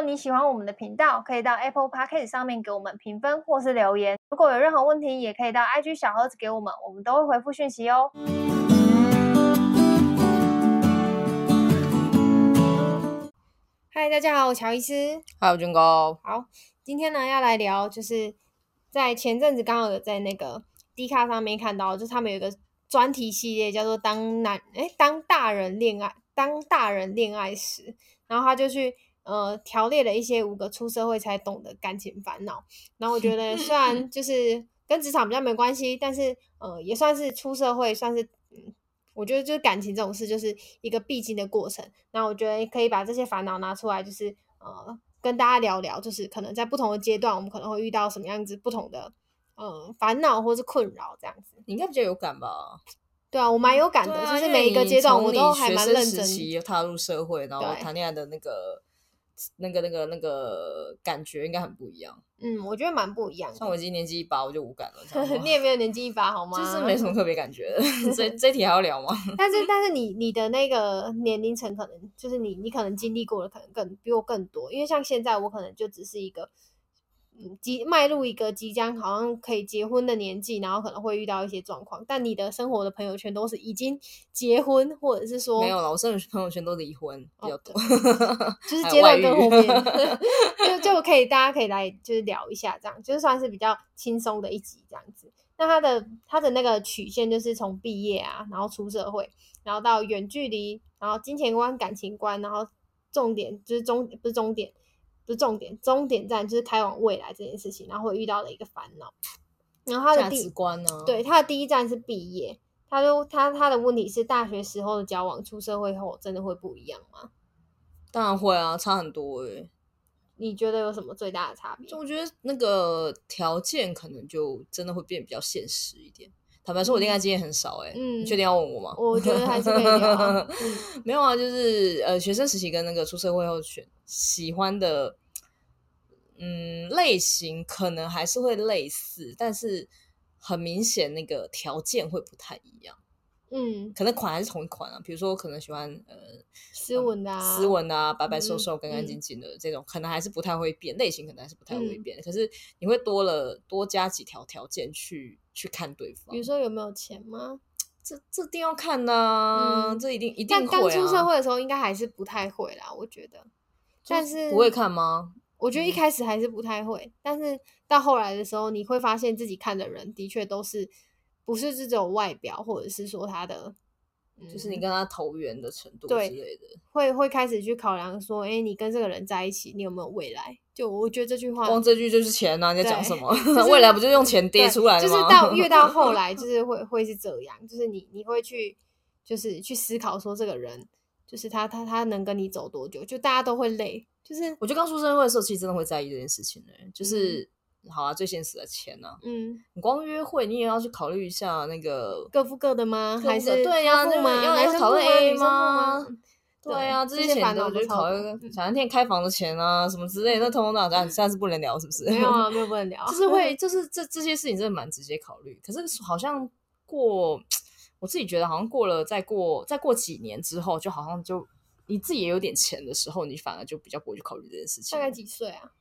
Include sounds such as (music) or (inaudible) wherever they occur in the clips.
果你喜欢我们的频道，可以到 Apple Podcast 上面给我们评分或是留言。如果有任何问题，也可以到 IG 小盒子给我们，我们都会回复讯息哦。嗨，大家好，我乔医师。嗨，我军哥。好，今天呢要来聊，就是在前阵子刚好有在那个 D 卡上面看到，就是他们有一个专题系列，叫做“当男诶当大人恋爱当大人恋爱时”，然后他就去呃条列了一些五个出社会才懂的感情烦恼。然后我觉得虽 (laughs) 然就是跟职场比较没关系，但是呃也算是出社会，算是嗯。我觉得就是感情这种事，就是一个必经的过程。那我觉得可以把这些烦恼拿出来，就是呃，跟大家聊聊，就是可能在不同的阶段，我们可能会遇到什么样子不同的嗯烦恼或是困扰这样子。你应该比较有感吧？对啊，我蛮有感的，啊、就是每一个阶段我都还蛮认真。期踏入社会，然后谈恋爱的那个。那个、那个、那个感觉应该很不一样。嗯，我觉得蛮不一样。像我已经年纪一把，我就无感了。(laughs) 你也没有年纪一把好吗？就是没什么特别感觉的。这这题还要聊吗？(laughs) 但是但是你你的那个年龄层可能就是你你可能经历过的可能更比我更多，因为像现在我可能就只是一个。即迈入一个即将好像可以结婚的年纪，然后可能会遇到一些状况。但你的生活的朋友圈都是已经结婚，或者是说没有了。我生活朋友圈都离婚比较多，哦、就是阶段更后面，(laughs) (laughs) 就就可以大家可以来就是聊一下，这样就算是比较轻松的一集这样子。那他的他的那个曲线就是从毕业啊，然后出社会，然后到远距离，然后金钱观、感情观，然后重点就是终不是终点。是重点，终点站就是开往未来这件事情，然后会遇到的一个烦恼。然后他的第价值观呢？对，他的第一站是毕业。他说他他的问题是大学时候的交往，出社会后真的会不一样吗？当然会啊，差很多诶、欸。你觉得有什么最大的差别？就我觉得那个条件可能就真的会变比较现实一点。坦白说，我恋爱经验很少诶、欸。嗯，你确定要问我吗？我觉得还是可以聊、嗯。(laughs) 没有啊，就是呃，学生时期跟那个出社会后选喜欢的。嗯，类型可能还是会类似，但是很明显那个条件会不太一样。嗯，可能款还是同一款啊，比如说我可能喜欢呃斯文的、啊、斯文的啊，白白瘦瘦、干干净净的这种，可能还是不太会变，类型可能还是不太会变。嗯、可是你会多了多加几条条件去去看对方，比如说有没有钱吗？(tsk) 这这一定要看呐、啊嗯，这一定一定。但刚出社会的时候应该还是不太会啦，我觉得。但是不会看吗？我觉得一开始还是不太会，嗯，但是到后来的时候，你会发现自己看的人的确都是不是这种外表，或者是说他的，就是你跟他投缘的程度之类的，会会开始去考量说，哎，你跟这个人在一起，你有没有未来？就我觉得这句话，光这句就是钱啊！你在讲什么？(laughs) 就是，未来不就用钱跌出来的吗？就是到越到后来，(laughs) 就是会会是这样，就是你你会去就是去思考说，这个人就是他他他能跟你走多久？就大家都会累。就是我觉得刚出社会的时候，其实真的会在意这件事情的、欸。就是、嗯、好啊，最现实的钱呢、啊。嗯，你光约会，你也要去考虑一下那个各付各的吗？还是对呀、啊？那么要来讨论 A 吗？对呀、啊，这些钱都去考虑。小餐厅开房的钱啊，什么之类的，那通通那这样现在是不能聊，是不是？没有啊，没有不能聊。(laughs) 就是会，(laughs) 就是这这些事情真的蛮直接考虑。可是好像过，(tsk) 我自己觉得好像过了，再过再过几年之后，就好像就。你自己也有点钱的时候，你反而就比较不会去考虑这件事情。大概几岁啊？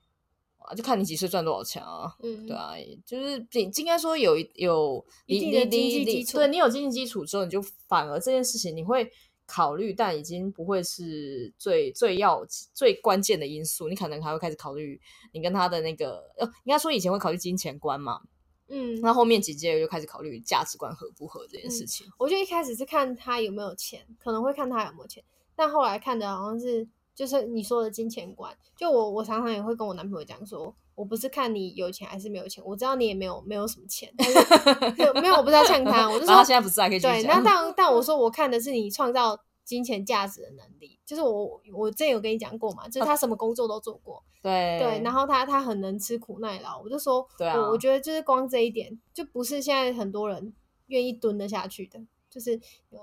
啊，就看你几岁赚多少钱啊。嗯，对啊，就是应该说有有一定的经济基础，对你有经济基础之后，你就反而这件事情你会考虑，但已经不会是最最要最关键的因素。你可能还会开始考虑你跟他的那个，呃，应该说以前会考虑金钱观嘛。嗯，那后面几届就开始考虑价值观合不合这件事情。嗯，我觉得一开始是看他有没有钱，可能会看他有没有钱。但后来看的好像是，就是你说的金钱观。就我，我常常也会跟我男朋友讲说，我不是看你有钱还是没有钱，我知道你也没有没有什么钱，但是 (laughs) 没有，我不知道呛他，我就说他现在不是还可以对。那但 (laughs) 但我说我看的是你创造金钱价值的能力，就是我我之前有跟你讲过嘛，就是他什么工作都做过，对对，然后他他很能吃苦耐劳，我就说，对啊，我我觉得就是光这一点，就不是现在很多人愿意蹲得下去的。就是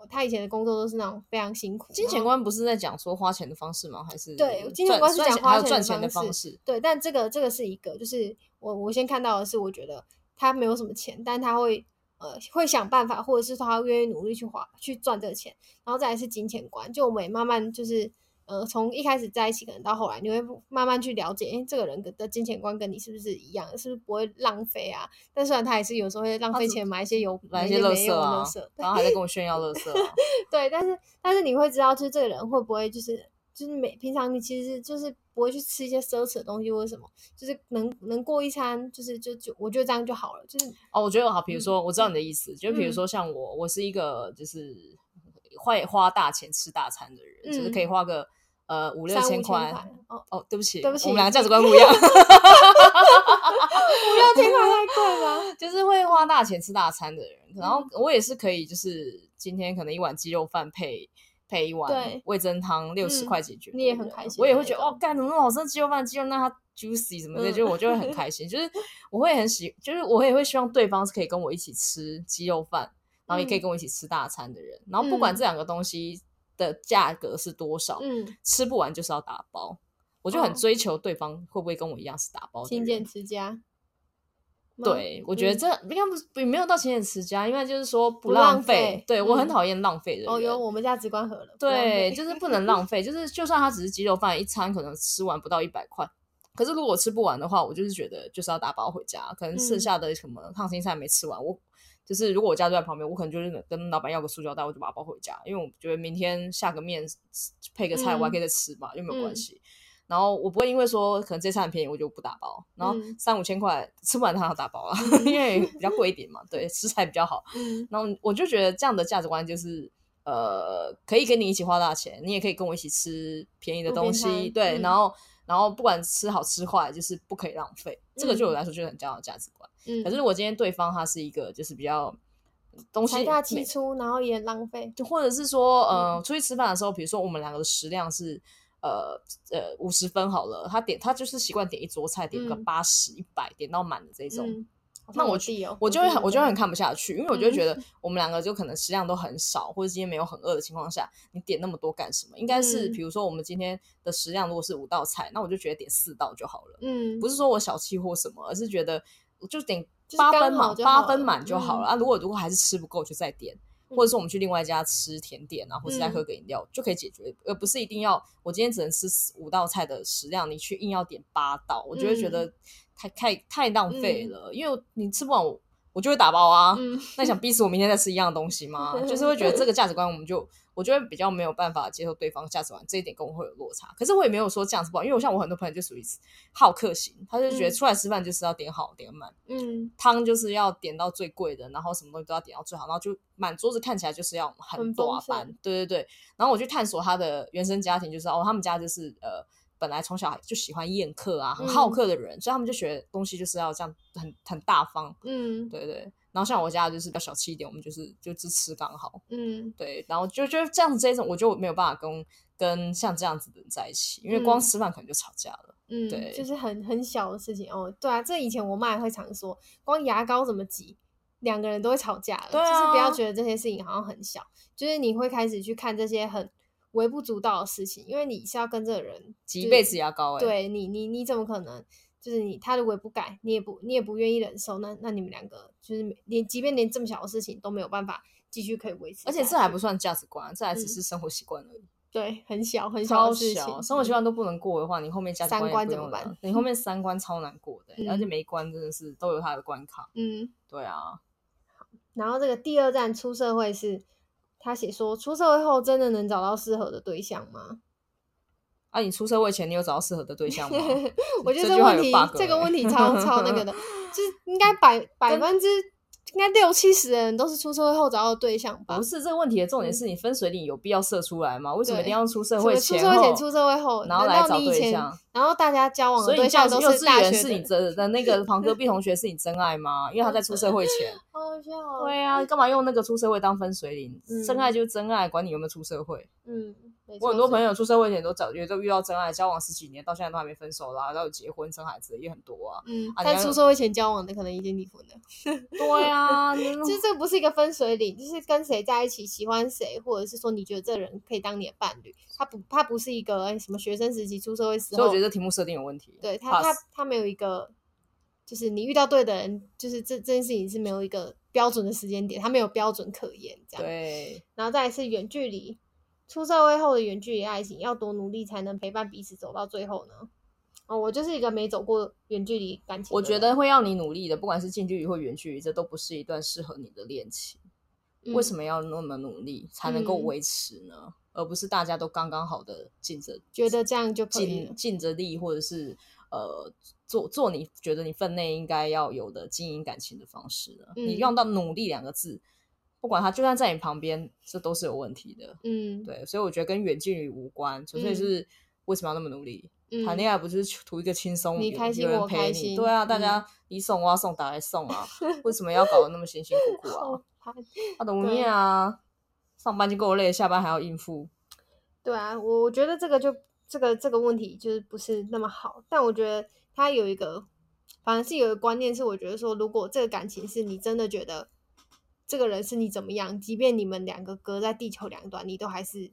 他以前的工作都是那种非常辛苦。金钱观不是在讲说花钱的方式吗？还是对，金钱观是讲花钱的方式。钱的方式对，但这个这个是一个，就是我我先看到的是，我觉得他没有什么钱，但他会呃会想办法，或者是说他愿意努力去花去赚这个钱，然后再来是金钱观。就我们也慢慢就是呃，从一开始在一起，可能到后来，你会慢慢去了解，哎，这个人的金钱观跟你是不是一样，是不是不会浪费啊？但虽然他也是有时候会浪费钱买一些有买一些垃圾啊，然后还在跟我 (laughs) 炫耀垃圾、啊。(laughs) 对，但是但是你会知道，就是这个人会不会就是就是每平常你其实就是不会去吃一些奢侈的东西或者什么，就是能能过一餐，就是就就我觉得这样就好了。就是哦，我觉得好，比如说、嗯、我知道你的意思，就比如说像我，我是一个就是会花大钱吃大餐的人，嗯、就是可以花个。呃，五六千块哦哦，对不起，对不起，我们两个价值观不 (laughs) 一样。五六千块太贵了，(laughs) 就是会花大钱吃大餐的人，然后我也是可以，就是今天可能一碗鸡肉饭配配一碗味增汤，六十块解决，你也很开心。我也会觉得哦，干怎么那么好吃？鸡肉饭鸡肉那它 juicy 什么的，就我就会很开心。就是我会很喜，就是我也会希望对方是可以跟我一起吃鸡肉饭，然后也可以跟我一起吃大餐的人。然后不管这两个东西。的价格是多少？嗯，吃不完就是要打包，我就很追求对方会不会跟我一样是打包的。勤俭持家，对，我觉得这应该不没有到勤俭持家，因为就是说不浪费。对，我很讨厌浪费的人。哦，有我们价值观合了。对，就是不 (laughs) 能浪费，就是就算他只是鸡肉饭一餐，可能吃完不到一百块，可是如果吃不完的话，我就是觉得就是要打包回家，可能剩下的什么烫青菜没吃完，我。就是如果我家就在旁边，我可能就是跟老板要个塑胶袋，我就把它包回家，因为我觉得明天下个面配个菜，我还可以再吃嘛，又、嗯、没有关系。然后我不会因为说可能这餐很便宜，我就不打包。然后三五千块吃不完，它要打包啊，嗯、因为比较贵一点嘛，对，食材比较好。嗯、然后我就觉得这样的价值观就是，呃，可以跟你一起花大钱，你也可以跟我一起吃便宜的东西，对，嗯、然后。然后不管吃好吃坏，就是不可以浪费。这个对我来说就是很重要的价值观。嗯，可是如果今天对方他是一个就是比较东西财大气粗，然后也浪费，就或者是说呃出去吃饭的时候，比如说我们两个的食量是呃呃五十分好了，他点他就是习惯点一桌菜，点个八十一百点到满的这种。嗯那我我就会很我就会很看不下去，因为我就觉得我们两个就可能食量都很少，或者今天没有很饿的情况下，你点那么多干什么？应该是比如说我们今天的食量如果是五道菜，那我就觉得点四道就好了。嗯，不是说我小气或什么，而是觉得就点八分满，八分满就好了啊。如果如果还是吃不够，就再点，或者说我们去另外一家吃甜点啊，或者再喝个饮料就可以解决，而不是一定要我今天只能吃五道菜的食量，你去硬要点八道，我就会觉得。太太太浪费了，嗯、因为你吃不完我，我就会打包啊。嗯、那你想逼死我明天再吃一样的东西吗？就是会觉得这个价值观，我们就我觉得比较没有办法接受对方价值观，这一点跟我会有落差。可是我也没有说这样子不好，因为我像我很多朋友就属于好客型，他就觉得出来吃饭就是要点好点满，嗯，汤就是要点到最贵的，然后什么东西都要点到最好，然后就满桌子看起来就是要很多饭，对对对。然后我去探索他的原生家庭，就是哦，他们家就是呃。本来从小就喜欢宴客啊，很好客的人，嗯、所以他们就学东西就是要这样很很大方，嗯，对对。然后像我家就是比较小气一点，我们就是就只吃刚好，嗯，对。然后就觉得这样子这种，我就没有办法跟跟像这样子的人在一起，因为光吃饭可能就吵架了，嗯，对，就是很很小的事情哦。对啊，这以前我妈也会常说，光牙膏怎么挤，两个人都会吵架了，对啊，就是不要觉得这些事情好像很小，就是你会开始去看这些很。微不足道的事情，因为你是要跟这个人挤一辈子牙膏，哎，对你，你你怎么可能？就是你他如果不改，你也不你也不愿意忍受，那那你们两个就是连即便连这么小的事情都没有办法继续可以维持，而且这还不算价值观，这还只是生活习惯而已。对，很小很小的事情，生活习惯都不能过的话，你后面价值观怎么办？你后面三关超难过的，而且每一关真的是都有它的关卡。嗯，对啊。然后这个第二站出社会是。他写说，出社会后真的能找到适合的对象吗？啊，你出社会前你有找到适合的对象吗？(laughs) 我觉得这个问题，这，这个问题超 (laughs) 超那个的，就是应该百百分之。应该六七十的人都是出社会后找到对象吧？不是这个问题的重点是你分水岭有必要设出来吗？为什么一定要出社会前？出社会前、出社会后，然后来找对象？然后大家交往的对象都是大学是你真的那个旁隔壁同学是你真爱吗？因为他在出社会前。(laughs) 好笑。对啊，干嘛用那个出社会当分水岭？真爱就是真爱，管你有没有出社会。嗯。我很多朋友出社会前都找，也都遇到真爱，交往十几年，到现在都还没分手啦，然后结婚生孩子也很多啊。嗯，但出社会前交往的可能已经离婚了。对啊，(laughs) 其实这不是一个分水岭，就是跟谁在一起，喜欢谁，或者是说你觉得这人可以当你的伴侣，他不，他不是一个什么学生时期出社会时候。所以我觉得这题目设定有问题。对他，他他没有一个，就是你遇到对的人，就是这这件事情是没有一个标准的时间点，他没有标准可言，这样。对，然后再来是远距离。出社会后的远距离爱情要多努力才能陪伴彼此走到最后呢？哦，我就是一个没走过远距离感情，我觉得会要你努力的，不管是近距离或远距离，这都不是一段适合你的恋情。嗯、为什么要那么努力才能够维持呢？嗯、而不是大家都刚刚好的尽着觉得这样就可以尽尽着力，或者是呃做做你觉得你分内应该要有的经营感情的方式呢？嗯、你用到努力两个字，不管他就算在你旁边，这都是有问题的。嗯，对，所以我觉得跟远距离无关，纯粹是为什么要那么努力？谈恋爱不就是图一个轻松，你开心有人陪你，对啊，大家你送我要送，打来送啊，(laughs) 为什么要搞得那么辛辛苦苦啊？他的无念啊，上班就够累，下班还要应付。对啊，我我觉得这个就这个这个问题就是不是那么好，但我觉得他有一个，反正是有一个观念是，我觉得说，如果这个感情是你真的觉得这个人是你怎么样，即便你们两个隔在地球两端，你都还是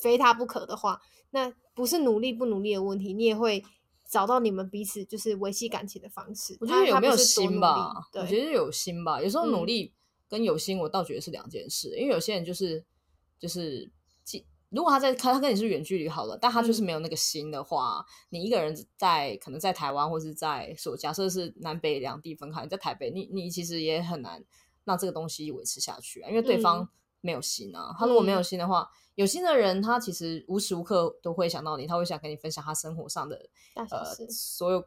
非他不可的话，那。不是努力不努力的问题，你也会找到你们彼此就是维系感情的方式。我觉得有没有心吧，我觉得有心吧。有时候努力跟有心，我倒觉得是两件事。嗯、因为有些人就是就是，如果他在他他跟你是远距离好了，但他就是没有那个心的话，嗯、你一个人在可能在台湾或是在所，假设是南北两地分开，你在台北，你你其实也很难让这个东西维持下去啊，因为对方没有心啊。嗯、他如果没有心的话。有心的人，他其实无时无刻都会想到你，他会想跟你分享他生活上的呃所有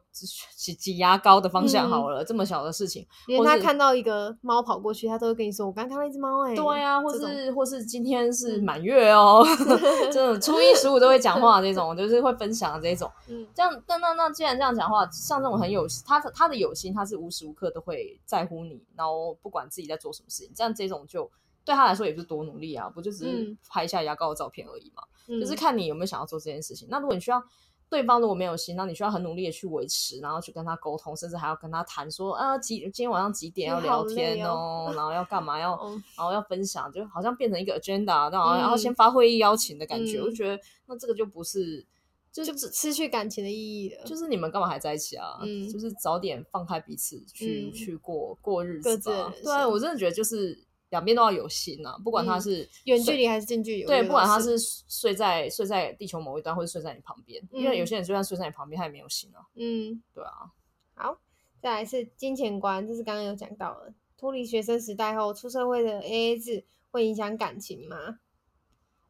挤挤牙膏的方向。好了，嗯、这么小的事情，连他看到一个猫跑过去，他都会跟你说：“我刚看到一只猫。”哎，对啊，或是或是今天是满月哦，(laughs) 这种 (laughs) 初一十五都会讲话这种，就是会分享的这种。嗯，这样那那那既然这样讲话，像这种很有他他的有心，他是无时无刻都会在乎你，然后不管自己在做什么事情，这样这种就。对他来说也不是多努力啊，不就只是拍一下牙膏的照片而已嘛？嗯、就是看你有没有想要做这件事情。那如果你需要对方如果没有心，那你需要很努力的去维持，然后去跟他沟通，甚至还要跟他谈说啊几今天晚上几点要聊天哦，哦然后要干嘛 (laughs) 要，然后要分享，就好像变成一个 agenda，然后然后先发会议邀请的感觉，嗯、我就觉得那这个就不是就就失去感情的意义了。就是你们干嘛还在一起啊？嗯、就是早点放开彼此去、嗯、去过过日子吧。对啊，我真的觉得就是。两边都要有心呐、啊，不管他是远、嗯、距离还是近距离，对，不管他是睡在睡在地球某一端，或者睡在你旁边，嗯、因为有些人就算睡在你旁边，他也没有心啊。嗯，对啊。好，再来是金钱观，这是刚刚有讲到的，脱离学生时代后出社会的 AA 制会影响感情吗？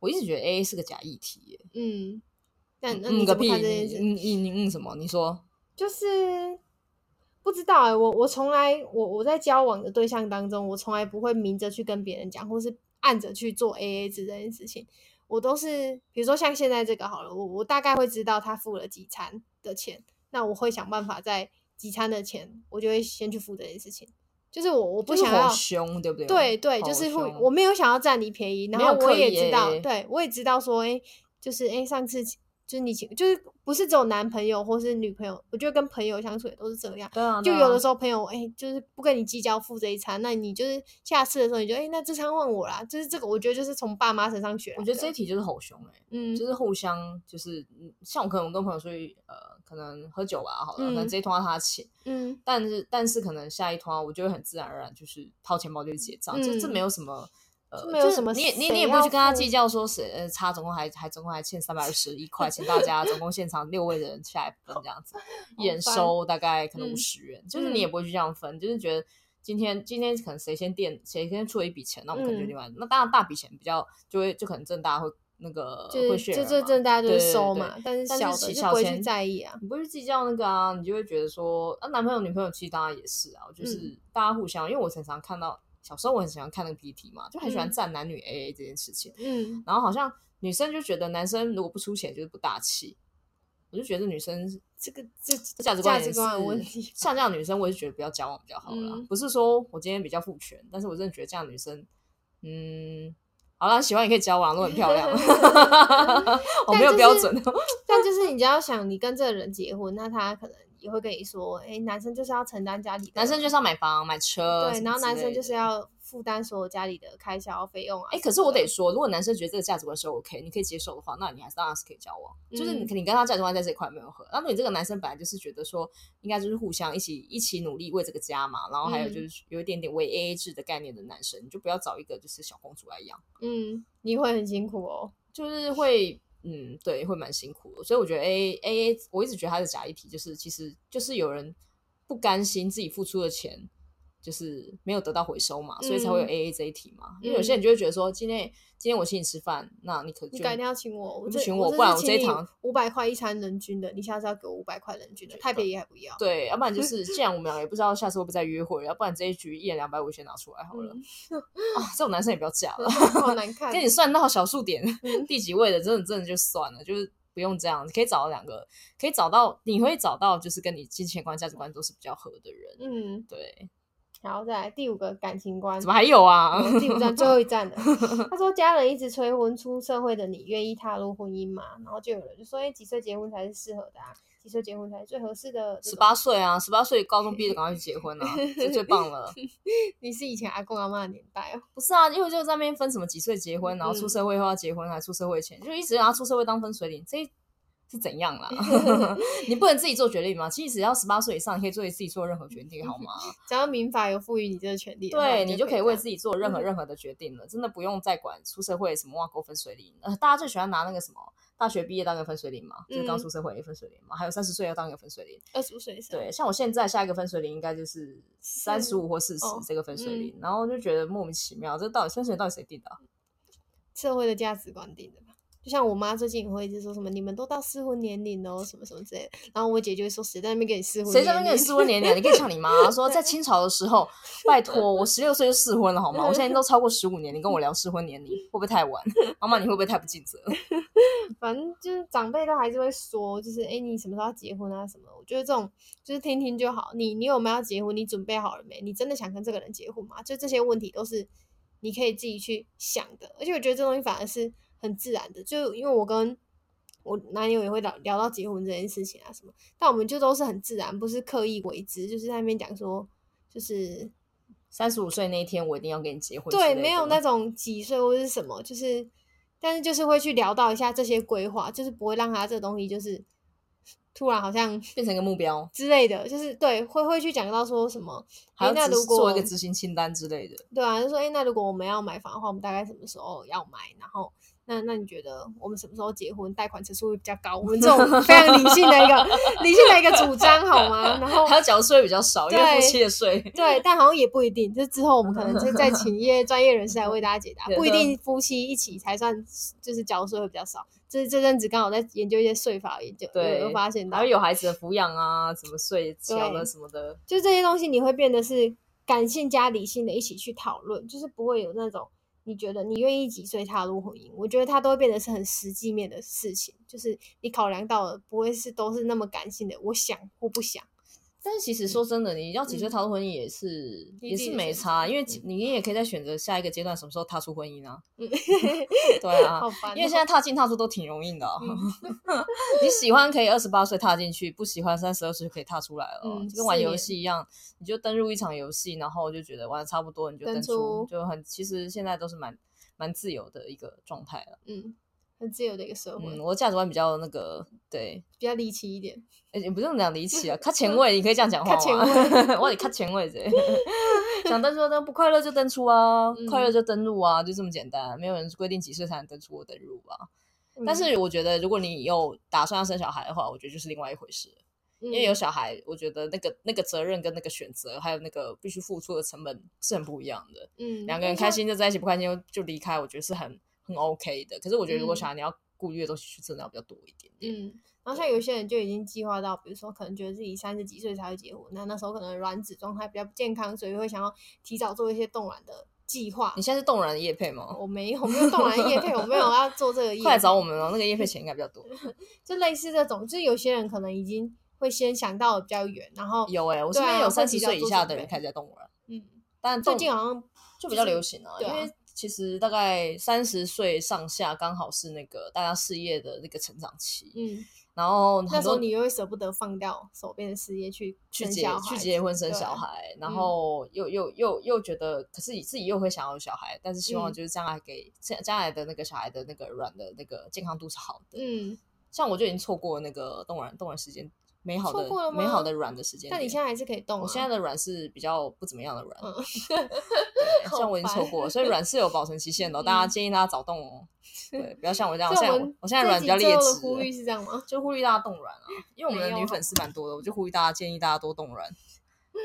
我一直觉得 AA 是个假议题耶。嗯，那那你怎么看这件事？你你你嗯什么？你说就是。不知道哎、欸，我我从来我我在交往的对象当中，我从来不会明着去跟别人讲，或是暗着去做 AA 制这件事情。我都是比如说像现在这个好了，我我大概会知道他付了几餐的钱，那我会想办法在几餐的钱，我就会先去付这件事情。就是我我不想要凶，对不对？对对，就是会我没有想要占你便宜，然后我也知道，对我也知道说，哎，就是哎上次。就是你请，就是不是只有男朋友或是女朋友，我觉得跟朋友相处也都是这样。对啊，就有的时候朋友哎、欸，就是不跟你计较付这一餐，那你就是下次的时候你就哎、欸，那这餐换我啦。就是这个，我觉得就是从爸妈身上学。我觉得这一题就是好凶哎、欸，嗯，就是互相就是，像我可能我跟朋友出去呃，可能喝酒吧，好了，嗯、可能这一摊他请，嗯，但是但是可能下一通我就会很自然而然就是掏钱包就结账，这、嗯、这没有什么。呃，没有什么，你你你也不会去跟他计较说谁呃差总共还还总共还欠三百二十一块，请大家总共现场六位的人下来分这样子，(laughs) 一人收大概可能五十元，嗯、就是你也不会去这样分，嗯、就是觉得今天今天可能谁先垫谁先出了一笔钱，那我们可能就另外，嗯、那当然大笔钱比较就会就可能正大会那个会选，就就正大家就是收嘛，但是小的就不会去在意啊，你不会去计较那个啊，你就会觉得说啊男朋友女朋友其实当然也是啊，就是大家互相，因为我常常看到。小时候我很喜欢看那个 PTT 嘛，就很喜欢赞男女 AA 这件事情。嗯，然后好像女生就觉得男生如果不出钱就是不大气，我就觉得女生这个这价值观也是问题。像这样女生，我就觉得不要交往比较好了。嗯、不是说我今天比较父权，但是我真的觉得这样女生，嗯，好了，喜欢也可以交往，都很漂亮。(laughs) 我没有标准，(laughs) 但就是你只要想你跟这个人结婚，那他可能。也会跟你说，哎，男生就是要承担家里，男生就是要买房买车，对，然后男生就是要负担所有家里的开销费用啊。哎，可是我得说，如果男生觉得这个价值观是 OK，你可以接受的话，那你还是当然是可以交往。嗯、就是你你跟他价值观在这一块没有合，那么你这个男生本来就是觉得说，应该就是互相一起一起努力为这个家嘛，然后还有就是有一点点为 AA 制的概念的男生，你就不要找一个就是小公主来养。嗯，你会很辛苦哦。就是会，嗯，对，会蛮辛苦的。所以我觉得 A A A，我一直觉得它是假议题，就是其实就是有人不甘心自己付出的钱。就是没有得到回收嘛，嗯、所以才会有 A A 这一题嘛。嗯、因为有些人就会觉得说，今天今天我请你吃饭，那你可你改天要请我，我请我，不然我这一堂五百块一餐人均的，你下次要给我五百块人均的，太便宜还不要。对，要不然就是，既然我们两个也不知道下次会不会再约会，要不然这一局一人两百五先拿出来好了。嗯、啊，这种男生也不要嫁了，(laughs) 好难看。跟你算到小数点、嗯、第几位的，真的真的就算了，就是不用这样。你可以找到两个，可以找到，你会找到就是跟你金钱观、价值观都是比较合的人。嗯，对。然后再来第五个感情观，怎么还有啊？第五站最后一站的，(laughs) 他说家人一直催婚，出社会的你愿意踏入婚姻吗？然后就有人就说，哎，几岁结婚才是适合的啊？几岁结婚才是最合适的？十八岁啊，十八岁高中毕业赶快去结婚啊，这最棒了。(laughs) (laughs) 你是以前阿公阿妈的年代哦？不是啊，因为就在那边分什么几岁结婚，然后出社会后要结婚，还出社会前就一直让他出社会当分水岭，这。是怎样啦？(laughs) (laughs) 你不能自己做决定吗？其实只要十八岁以上，你可以做自己做任何决定，好吗？(laughs) 只要民法有赋予你这个权利，对你就可以为自己做任何任何的决定了。真的不用再管出社会什么挖沟分水岭。呃，大家最喜欢拿那个什么大学毕业当个分水岭嘛，就是刚出社会一个分水岭嘛。还有三十岁要当一个分水岭，二十五岁对，像我现在下一个分水岭应该就是三十五或四十这个分水岭，然后就觉得莫名其妙，这到底分水岭到底谁定的？社会的价值观定的。就像我妈最近也会一直说什么，你们都到适婚年龄了，什么什么之类的。然后我姐就会说，谁在那边给你适婚？谁在那边给你适婚年龄？你可以呛你妈 (laughs) 说，在清朝的时候，(laughs) 拜托我十六岁就适婚了好吗？我现在都超过十五年，你跟我聊适婚年龄会不会太晚？妈妈你会不会太不尽责？(laughs) 反正就是长辈都还是会说，就是哎，你什么时候要结婚啊什么？我觉得这种就是听听就好。你你有没有要结婚？你准备好了没？你真的想跟这个人结婚吗？就这些问题都是你可以自己去想的。而且我觉得这东西反而是。很自然的，就因为我跟我男友也会聊聊到结婚这件事情啊什么，但我们就都是很自然，不是刻意为之，就是在那边讲说，就是三十五岁那一天我一定要跟你结婚，对，没有那种几岁或者是什么，就是，但是就是会去聊到一下这些规划，就是不会让他这个东西就是突然好像变成一个目标之类的，就是对，会会去讲到说什么，哎，那如果做一个执行清单之类的，对啊，就说哎、欸，那如果我们要买房的话，我们大概什么时候要买，然后。那那你觉得我们什么时候结婚？贷款成数会比较高？(laughs) 我们这种非常理性的一个理性的一个主张，好吗？然后还要缴税比较少，因为夫妻的税。对，但好像也不一定。就是之后我们可能就再请一些专业人士来为大家解答，不一定夫妻一起才算就是缴税会比较少。这这阵子刚好在研究一些税法研究，对，有发现到。还有有孩子的抚养啊，什么税缴了什么的，就这些东西你会变得是感性加理性的一起去讨论，就是不会有那种。你觉得你愿意几岁踏入婚姻？我觉得它都会变得是很实际面的事情，就是你考量到了不会是都是那么感性的，我想或不想。但是其实说真的，你要几岁踏入婚姻也是、嗯、也是没差，因为你也可以再选择下一个阶段什么时候踏出婚姻啊。嗯、(laughs) 对啊，喔、因为现在踏进踏出都挺容易的、(laughs) 你喜欢可以二十八岁踏进去，不喜欢三十二岁就可以踏出来了，嗯、就跟玩游戏一样，你就登入一场游戏，然后就觉得玩的差不多，你就登出，登出就很其实现在都是蛮蛮自由的一个状态了。嗯。很自由的一个社会，嗯，我的价值观比较那个，对，比较离奇一点，也、欸、不用讲离奇啊，(laughs) 看前卫，你可以这样讲话吗？前卫，我得看前卫者，想登出登不快乐就登出啊，嗯、快乐就登录啊，就这么简单，没有人规定几岁才能登出或登入啊。嗯、但是我觉得，如果你有打算要生小孩的话，我觉得就是另外一回事，嗯、因为有小孩，我觉得那个那个责任跟那个选择，还有那个必须付出的成本是很不一样的。嗯，两个人开心就在一起，不开心就就离开，我觉得是很。很 OK 的，可是我觉得如果想你要顾虑的东西真的要比较多一点点。嗯，然后像有些人就已经计划到，比如说可能觉得自己三十几岁才会结婚，那那时候可能卵子状态比较不健康，所以会想要提早做一些冻卵的计划。你现在是冻卵的业配吗？我没有，我没有冻卵的业配，我没有要做这个业。(laughs) 快来找我们哦，那个叶配钱应该比较多。(laughs) 就类似这种，就是有些人可能已经会先想到比较远，然后有哎、欸，我身边有三十岁以下的人开始在冻卵。嗯，但最近好像就比较流行了，因为。其实大概三十岁上下，刚好是那个大家事业的那个成长期。嗯，然后那时候你又会舍不得放掉手边的事业去去结去结婚生小孩，然后又又又又觉得，可是你自己又会想要有小孩，但是希望就是将来给将将来的那个小孩的那个软的那个健康度是好的。嗯，像我就已经错过那个冻卵冻卵时间。美好的美好的软的时间。但你现在还是可以动、啊。我现在的软是比较不怎么样的软，嗯、(laughs) 对，像我已经错过了，所以软是有保存期限的、哦，大家建议大家早动哦。(laughs) 对，不要像我这样。我现在我，我现在软比较劣质。呼吁是这样吗？(laughs) 就呼吁大家动软啊，因为我们的女粉丝蛮多的，我就呼吁大家建议大家多动软，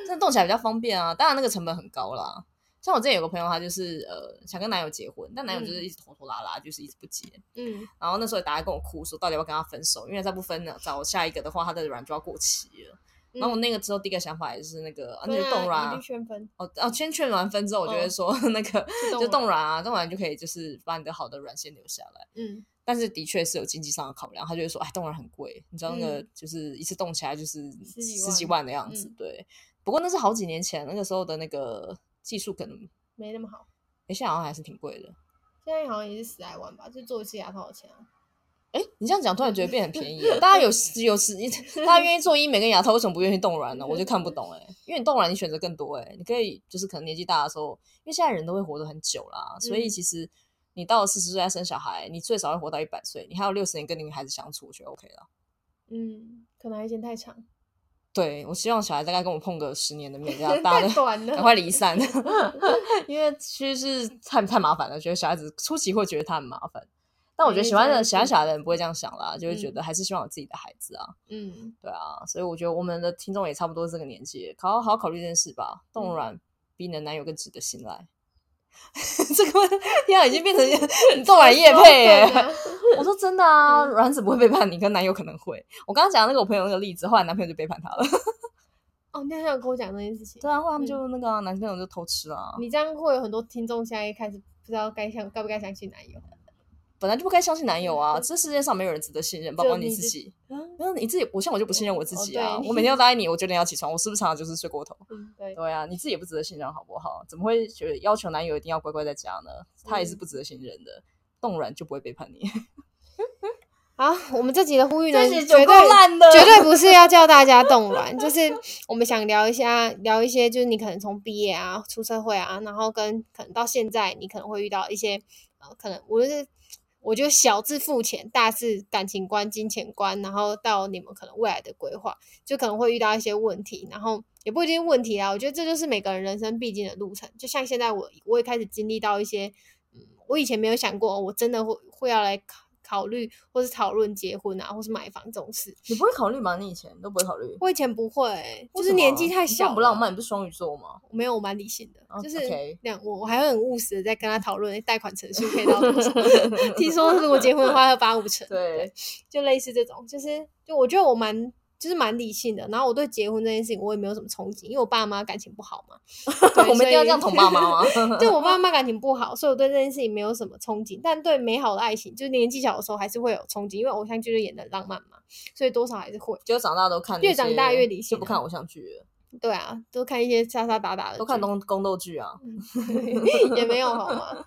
这样动起来比较方便啊。当然那个成本很高啦。像我之前有个朋友，他就是呃想跟男友结婚，但男友就是一直拖拖拉拉，就是一直不结。嗯，然后那时候也打来跟我哭说，到底要不要跟他分手？因为再不分呢，找下一个的话，他的软就要过期了。嗯、然后我那个之后第一个想法也是那个，啊，那就冻卵。哦哦，先劝完分之后，我就会说、哦、那个就冻卵啊，冻卵就可以就是把你的好的卵先留下来。嗯，但是的确是有经济上的考量，他就会说，哎，冻卵很贵，你知道那个就是一次冻起来就是十几万的样子。对，不过那是好几年前，那个时候的那个技术可能。没那么好，哎，现在好像还是挺贵的。现在好像也是十来万吧，就做一次牙套的钱啊。哎，你这样讲，突然觉得变很便宜了。(laughs) 大家有有时，大家愿意做医美跟牙套，为什么不愿意冻卵呢？我就看不懂哎。因为你冻卵，你选择更多哎，你可以就是可能年纪大的时候，因为现在人都会活得很久啦，所以其实你到了四十岁再生小孩，你最少会活到一百岁，你还有六十年跟你孩子相处，我觉得 OK 了。嗯，可能还嫌太长。对，我希望小孩大概跟我碰个十年的面，(laughs) 这样大家赶快离散，(laughs) 因为其实是太太麻烦了。觉得小孩子初期会觉得他很麻烦，但我觉得喜欢的喜欢小孩的人不会这样想啦，就会觉得还是希望有自己的孩子啊。嗯，对啊，所以我觉得我们的听众也差不多这个年纪，好好考虑这件事吧。冻卵比你的男友更值得信赖。(laughs) 这个天啊已经变成冻卵业配耶。(laughs) 我说真的啊，卵子不会背叛你，跟男友可能会。我刚刚讲那个我朋友那个例子，后来男朋友就背叛他了。哦，你好像有跟我讲那件事情。对啊，后来他们就那个、啊、男朋友就偷吃了。你这样会有很多听众现在一开始不知道该相该不该相信男友。本来就不该相信男友啊！这世界上没有人值得信任，包括你自己。嗯，你自己，我像我就不信任我自己啊！(laughs) 我每天要答应你，我九点要起床，我是不是常常就是睡过头？对对啊，你自己也不值得信任，好不好？怎么会觉得要求男友一定要乖乖在家呢？他也是不值得信任的，动卵就不会背叛你。(laughs) 好，我们这集的呼吁呢，绝对绝对不是要叫大家动卵，就是我们想聊一下，聊一些，就是你可能从毕业啊、出社会啊，然后跟可能到现在，你可能会遇到一些呃，可能无论是。我觉得小至付钱，大至感情观、金钱观，然后到你们可能未来的规划，就可能会遇到一些问题，然后也不一定问题啊。我觉得这就是每个人人生必经的路程。就像现在我，我也开始经历到一些，嗯，我以前没有想过，我真的会会要来考考。虑或是讨论结婚啊，或是买房这种事，你不会考虑吗？你以前都不会考虑？我以前不会、欸，就是年纪太小，不浪漫。你不是双鱼座吗？没有，我蛮理性的，oh, 就是两 okay. 我我还会很务实的在跟他讨论贷款程序可以到多少。(laughs) 听说如果结婚的话要八五成，(laughs) 对，对，就类似这种，就是就我觉得我蛮。就是蛮理性的，然后我对结婚这件事情我也没有什么憧憬，因为我爸妈感情不好嘛。(laughs) 我们一定要这样捅爸妈吗？(laughs) 对，我爸妈 (laughs) 感情不好，所以我对这件事情没有什么憧憬。但对美好的爱情，就是年纪小的时候还是会有憧憬，因为偶像剧就演的浪漫嘛，所以多少还是会。就长大都看，越长大越理性，就不看偶像剧了。对啊，都看一些杀杀打打的，都看宫宫斗剧啊，也没有好吗？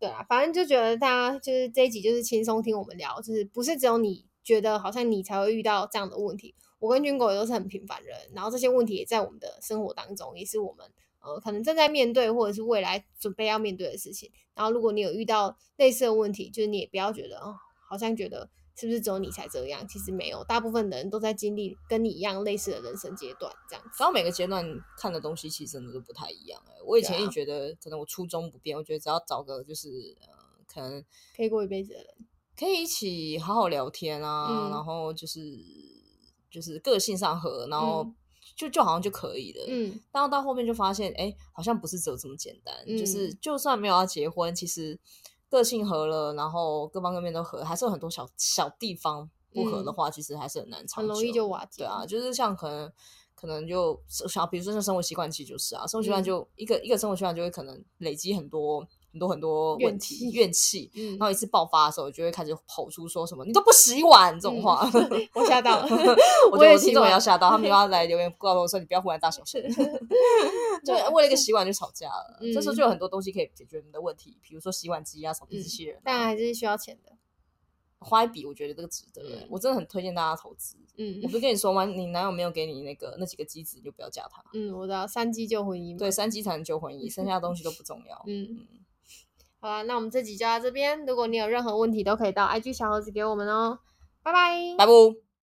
对啊，反正就觉得大家就是这一集就是轻松听我们聊，就是不是只有你觉得好像你才会遇到这样的问题。我跟军狗也都是很平凡人，然后这些问题也在我们的生活当中，也是我们呃可能正在面对或者是未来准备要面对的事情。然后如果你有遇到类似的问题，就是你也不要觉得哦，好像觉得是不是只有你才这样？其实没有，大部分的人都在经历跟你一样类似的人生阶段，这样子。然后每个阶段看的东西其实真的都不太一样哎。我以前也觉得可能我初衷不变，我觉得只要找个就是呃可能可以过一辈子的人，可以一起好好聊天啊，嗯、然后就是。就是个性上合，然后就就好像就可以了。嗯，但到后面就发现，哎，好像不是只有这么简单。嗯，就是就算没有要结婚，其实个性合了，然后各方各面都合，还是有很多小小地方不合的话，嗯，其实还是很难长久。很容易就瓦解。对啊，就是像可能可能就像比如说像生活习惯，其实就是啊，生活习惯就，嗯，一个一个生活习惯就会可能累积很多。很多很多问题怨气，然后一次爆发的时候，就会开始吼出说什么“你都不洗碗”这种话，我吓到了，(laughs) 我觉得我听众也要吓到，他们又要来留言告诉我说：“你不要忽然大小声。(laughs) ”就为了一个洗碗就吵架了，这时候就有很多东西可以解决你们的问题，比如说洗碗机啊、扫地机器人，但还是需要钱的。花一笔，我觉得这个值得，我真的很推荐大家投资。嗯，我不是跟你说吗？你男友没有给你那个那几个机子，你就不要嫁他。嗯，我知道，三机救婚姻，对，三机才能救婚姻，(laughs) 剩下的东西都不重要。嗯。好了，那我们这集就到这边。如果你有任何问题，都可以到 IG 小盒子给我们哦。拜拜，拜拜。